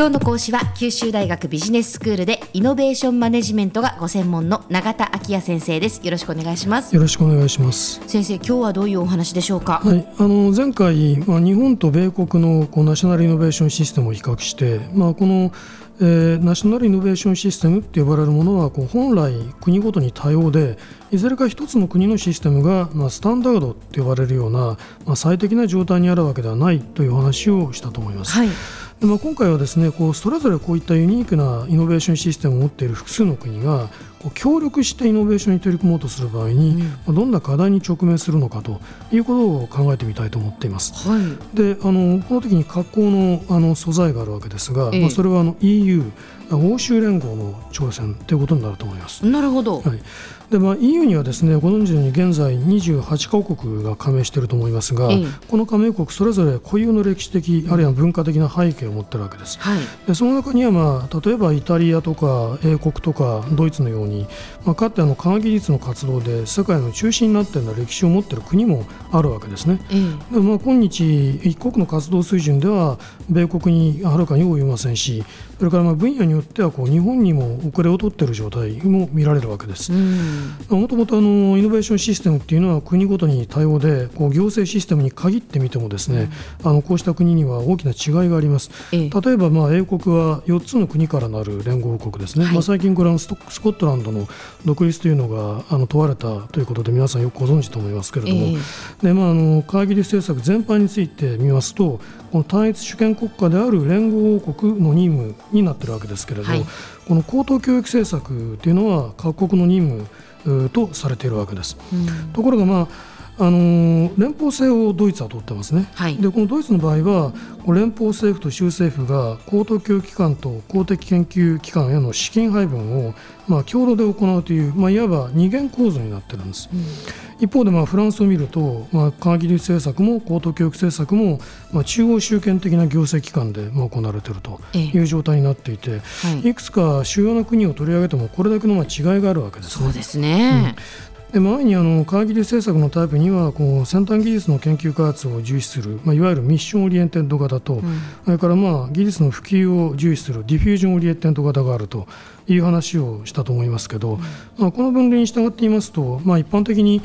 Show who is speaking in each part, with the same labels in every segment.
Speaker 1: 今日の講師は九州大学ビジネススクールでイノベーションマネジメントがご専門の永田昭也先生です。よろしくお願いします。
Speaker 2: よろしくお願いします。
Speaker 1: 先生今日はどういうお話でしょうか？
Speaker 2: はい。あの前回まあ日本と米国のこうナショナルイノベーションシステムを比較してまあこのえー、ナショナルイノベーションシステムって呼ばれるものはこう本来国ごとに多様でいずれか一つの国のシステムが、まあ、スタンダードって呼ばれるような、まあ、最適な状態にあるわけではないという話をしたと思います。
Speaker 1: はい
Speaker 2: でまあ、今回はですねこうそれぞれこういったユニークなイノベーションシステムを持っている複数の国が協力してイノベーションに取り組もうとする場合に、うん、どんな課題に直面するのかということを考えてみたいと思っています。
Speaker 1: はい、
Speaker 2: であのこの時に格好のあの素材があるわけですが、ええ、まあ、それはあの EU 欧州連合の挑戦ということになると思います。
Speaker 1: なるほど、
Speaker 2: はい。でまあ、EU にはですねご存知のように現在28カ国が加盟していると思いますが、ええ、この加盟国それぞれ固有の歴史的あるいは文化的な背景を持っているわけです。
Speaker 1: はい、
Speaker 2: でその中には、まあ、例えばイタリアとか英国とかドイツのように、まあ、かつてあの科学技術の活動で世界の中心になっているような歴史を持っている国もあるわけですね。
Speaker 1: え、
Speaker 2: でまあ、今日一国の活動水準では米国にはるかに及びませんしそれからまあ分野によってはこう日本にも遅れを取っている状態も見られるわけです。もともとイノベーションシステムっていうのは国ごとに多様でこう行政システムに限ってみてもですね、うん、あのこうした国には大きな違いがあります。
Speaker 1: ええ、
Speaker 2: 例えばまあ英国は4つの国からなる連合国ですね、はい、まあ、最近これはスコットランドの独立というのがあの問われたということで皆さんよくご存知と思いますけれども、え、でまあ、あの会議政策全般について見ますとこの単一主権国家である連合王国の任務になっているわけですけれども、はい、この高等教育政策というのは各国の任務とされているわけです。
Speaker 1: うん、
Speaker 2: ところが、まああの連邦制をドイツは取ってますね、
Speaker 1: はい、
Speaker 2: でこのドイツの場合は連邦政府と州政府が高等教育機関と公的研究機関への資金配分を、まあ、共同で行うという、まあ、いわば二元構造になってるんです、
Speaker 1: うん、
Speaker 2: 一方でまあフランスを見ると、まあ、科学技術政策も高等教育政策も、まあ、中央集権的な行政機関でまあ行われているという状態になっていて、
Speaker 1: ええはい、
Speaker 2: いくつか主要な国を取り上げてもこれだけのまあ違いがあるわけですね。
Speaker 1: そうですね、
Speaker 2: うんで前にあの科学技術政策のタイプにはこう先端技術の研究開発を重視する、まあ、いわゆる mission-oriented 型と、うん、それからまあ技術の普及を重視する diffusion-oriented 型があるという話をしたと思いますけど、うん、まあ、この分類に従って言いますと、まあ、一般的に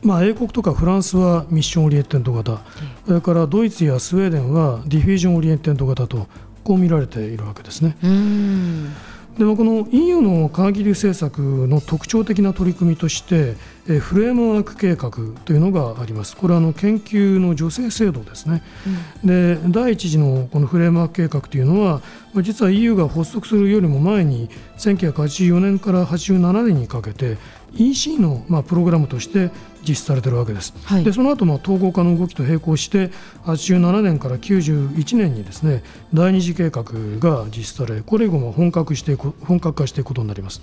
Speaker 2: まあ、英国とかフランスは mission-oriented 型、それからドイツやスウェーデンは diffusion-oriented 型とこう見られているわけですね。でもこの EU の科学技術政策の特徴的な取り組みとしてフレームワーク計画というのがあります。これはあの研究の助成制度ですね。
Speaker 1: うん、
Speaker 2: で第一次のこのフレームワーク計画というのは実は EU が発足するよりも前に1984年から87年にかけて EC のまあプログラムとして実施されているわけです。
Speaker 1: はい、
Speaker 2: でその後も統合化の動きと並行して87年から91年にですね第二次計画が実施されこれ以後も本格していく本格化していくことになります。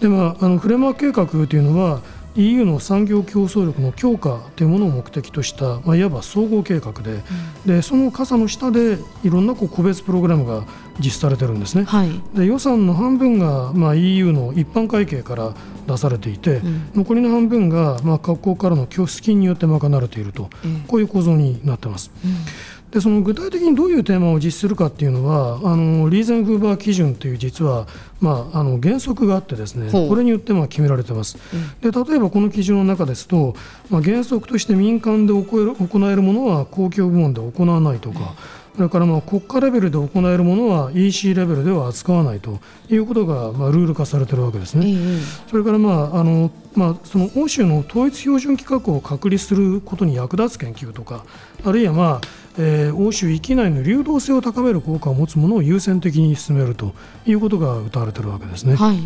Speaker 2: でまあ、あのフレームワーク計画というのは EU の産業競争力の強化というものを目的とした、まあ、いわば総合計画でうん、でその傘の下でいろんなこう個別プログラムが実施されてるんですね。
Speaker 1: はい、
Speaker 2: で予算の半分が、まあ、EU の一般会計から出されていて、うん、残りの半分が、まあ、各国からの拠出金によって賄われていると、
Speaker 1: うん、
Speaker 2: こういう構造になってます。でその具体的にどういうテーマを実施するかっていうのはあのリーゼンフーバー基準という実は、まあ、あの原則があってですねこれによってまあ決められてます。で例えばこの基準の中ですと、まあ、原則として民間で行えるものは公共部門で行わないとか。それからまあ国家レベルで行えるものは EC レベルでは扱わないということがまあルール化されているわけですね。それからまああのまあその欧州の統一標準規格を確立することに役立つ研究とかあるいはまあえー、欧州域内の流動性を高める効果を持つものを優先的に進めるということが謳われているわけですね。
Speaker 1: はい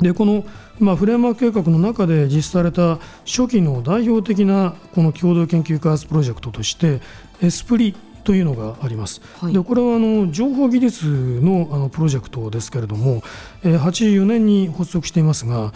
Speaker 2: でこの、まあ、フレームワーク計画の中で実施された初期の代表的なこの共同研究開発プロジェクトとしてエスプリというのがあります。
Speaker 1: はい、
Speaker 2: でこれはあの情報技術のあのプロジェクトですけれども、えー、84年に発足していますが、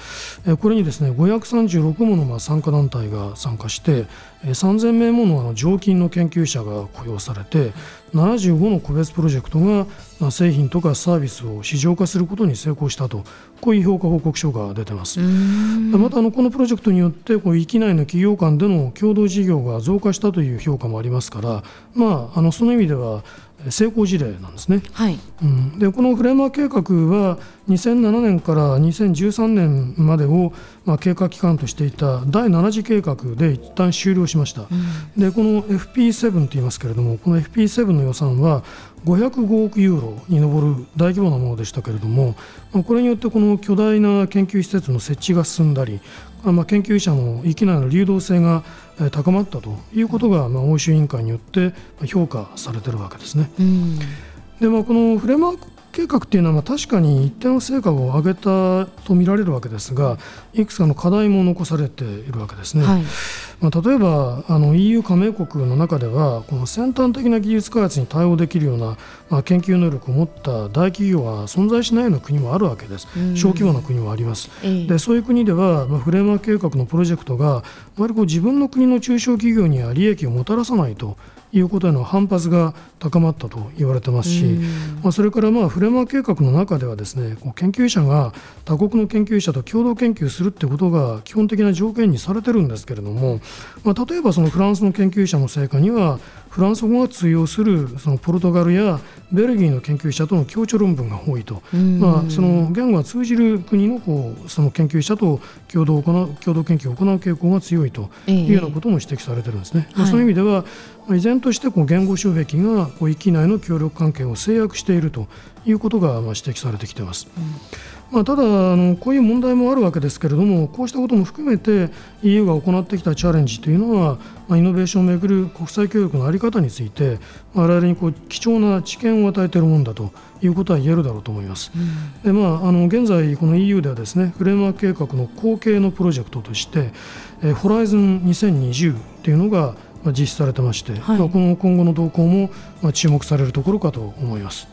Speaker 2: えー、これにですね536ものまあ参加団体が参加して、3000名ものあの常勤の研究者が雇用されて75の個別プロジェクトが製品とかサービスを市場化することに成功したとこういう評価報告書が出てます。またあのこのプロジェクトによってこう域内の企業間での共同事業が増加したという評価もありますから、まあ、あのその意味では成功事例なんですね、
Speaker 1: はい。
Speaker 2: うん、でこのフレームワーク計画は2007年から2013年までを、まあ、経過期間としていた第7次計画で一旦終了しました、うん、でこの FP7 といいますけれどもこの FP7 の予算は505億ユーロに上る大規模なものでしたけれども、まあ、これによってこの巨大な研究施設の設置が進んだり、まあ、研究者の域内の流動性が高まったということが、まあ、欧州委員会によって評価されているわけですね。うん、でまあ、このフレームワーク計画っていうのはまあ確かに一定の成果を上げたと見られるわけですがいくつかの課題も残されているわけですね。はい、まあ、例えばあの EU 加盟国の中ではこの先端的な技術開発に対応できるような、まあ、研究能力を持った大企業は存在しないような国もあるわけです、小規模な国もあります。でそういう国では、まあ、フレームワーク計画のプロジェクトがあまりこう自分の国の中小企業には利益をもたらさないということへの反発が高まったと言われてますし、まあ、それからまあフレームワーク計画の中ではですねこう研究者が他国の研究者と共同研究するってことが基本的な条件にされてるんですけれども、まあ、例えばそのフランスの研究者の成果にはフランス語が通用するそのポルトガルやベルギーの研究者との共著論文が多いと、まあ、その言語が通じる国のこうその研究者と共同行う共同研究を行う傾向が強いというようなことも指摘されてるんですね。えー、まあ、そういう意味では、依然としてこう言語障壁がこう域内の協力関係を制約しているということがまあ指摘されてきています。うんまあ、ただあの、こういう問題もあるわけですけれども、こうしたことも含めて EU が行ってきたチャレンジというのは、まあ、イノベーションをめぐる国際協力の在り方について、我々にこう貴重な知見を与えているものだということは言えるだろうと思います。うん、でまあ、あの現在、この EU ではですねフレームワーク計画の後継のプロジェクトとして、えホライズン2020というのが実施されてまして、はい、まあ、この今後の動向も注目されるところかと思います。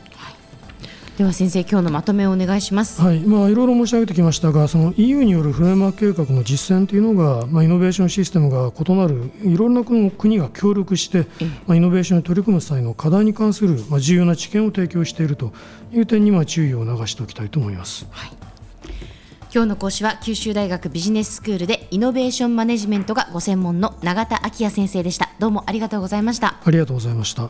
Speaker 1: では先生今日のまとめをお願いします。
Speaker 2: はい、まあいろいろ申し上げてきましたが、その EU によるフレームワーク計画の実践というのが、まあイノベーションシステムが異なるいろんな国が協力して、まあイノベーションに取り組む際の課題に関するまあ重要な知見を提供しているという点にまあ注意を流しておきたいと思います。はい。
Speaker 1: 今日の講師は九州大学ビジネススクールでイノベーションマネジメントがご専門の永田昭也先生でした。どうもありがとうございました。
Speaker 2: ありがとうございました